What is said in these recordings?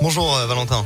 Bonjour euh, Valentin.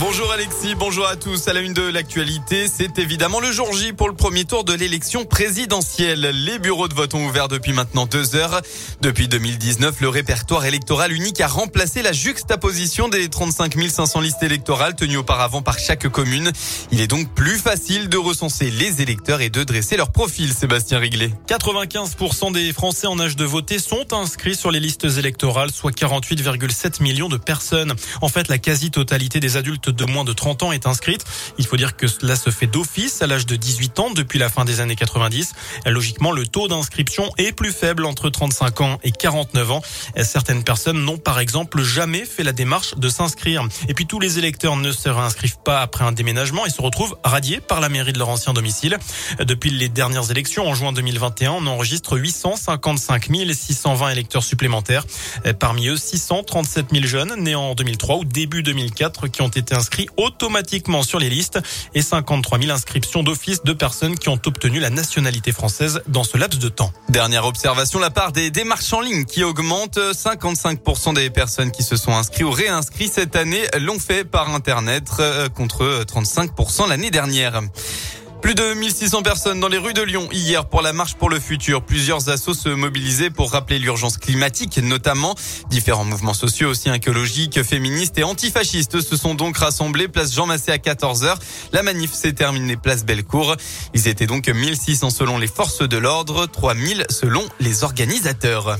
Bonjour Alexis, bonjour à tous. À la une de l'actualité, c'est évidemment le jour J pour le premier tour de l'élection présidentielle. Les bureaux de vote ont ouvert depuis maintenant deux heures. Depuis 2019, le répertoire électoral unique a remplacé la juxtaposition des 35 500 listes électorales tenues auparavant par chaque commune. Il est donc plus facile de recenser les électeurs et de dresser leur profil, Sébastien Riglet. 95% des Français en âge de voter sont inscrits sur les listes électorales, soit 48,7 millions de personnes. En fait, la quasi-totalité des adultes de moins de 30 ans est inscrite. Il faut dire que cela se fait d'office à l'âge de 18 ans depuis la fin des années 90. Logiquement, le taux d'inscription est plus faible entre 35 ans et 49 ans. Certaines personnes n'ont par exemple jamais fait la démarche de s'inscrire. Et puis tous les électeurs ne se réinscrivent pas après un déménagement et se retrouvent radiés par la mairie de leur ancien domicile. Depuis les dernières élections en juin 2021, on enregistre 855 620 électeurs supplémentaires. Parmi eux, 637 000 jeunes nés en 2003 ou début 2004 qui ont été inscrits automatiquement sur les listes et 53 000 inscriptions d'office de personnes qui ont obtenu la nationalité française dans ce laps de temps. Dernière observation, la part des démarches en ligne qui augmente. 55% des personnes qui se sont inscrites ou réinscrites cette année l'ont fait par Internet euh, contre 35% l'année dernière. Plus de 1600 personnes dans les rues de Lyon hier pour la marche pour le futur. Plusieurs assos se mobilisaient pour rappeler l'urgence climatique, notamment différents mouvements sociaux aussi écologiques, féministes et antifascistes se sont donc rassemblés place Jean Massé à 14h. La manif s'est terminée place Bellecour. Ils étaient donc 1600 selon les forces de l'ordre, 3000 selon les organisateurs.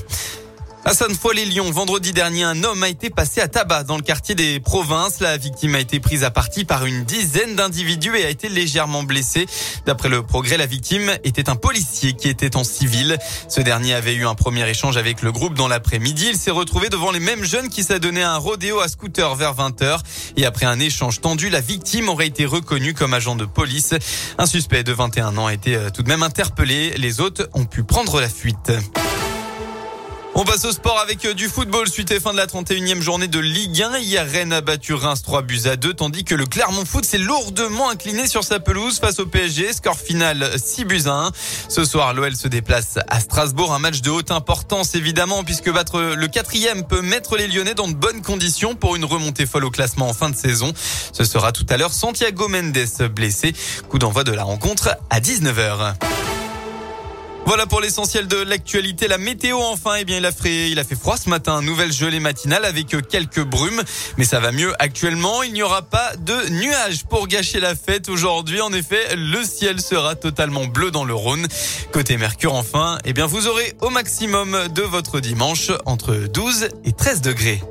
À Sainte-Foy-les-Lyons, vendredi dernier, un homme a été passé à tabac dans le quartier des provinces. La victime a été prise à partie par une dizaine d'individus et a été légèrement blessée. D'après le progrès, la victime était un policier qui était en civil. Ce dernier avait eu un premier échange avec le groupe dans l'après-midi. Il s'est retrouvé devant les mêmes jeunes qui s'adonnaient à un rodéo à scooter vers 20h. Et après un échange tendu, la victime aurait été reconnue comme agent de police. Un suspect de 21 ans a été euh, tout de même interpellé. Les autres ont pu prendre la fuite. On passe au sport avec euh, du football suite et fin de la 31e journée de Ligue 1. Hier, Rennes a battu Reims 3 buts à 2, tandis que le Clermont Foot s'est lourdement incliné sur sa pelouse face au PSG. Score final 6 buts à 1. Ce soir, l'OL se déplace à Strasbourg. Un match de haute importance, évidemment, puisque battre le quatrième peut mettre les Lyonnais dans de bonnes conditions pour une remontée folle au classement en fin de saison. Ce sera tout à l'heure Santiago Mendes blessé. Coup d'envoi de la rencontre à 19h. Voilà pour l'essentiel de l'actualité. La météo, enfin, eh bien, il a fait, il a fait froid ce matin. Nouvelle gelée matinale avec quelques brumes. Mais ça va mieux actuellement. Il n'y aura pas de nuages pour gâcher la fête aujourd'hui. En effet, le ciel sera totalement bleu dans le Rhône. Côté Mercure, enfin, eh bien, vous aurez au maximum de votre dimanche entre 12 et 13 degrés.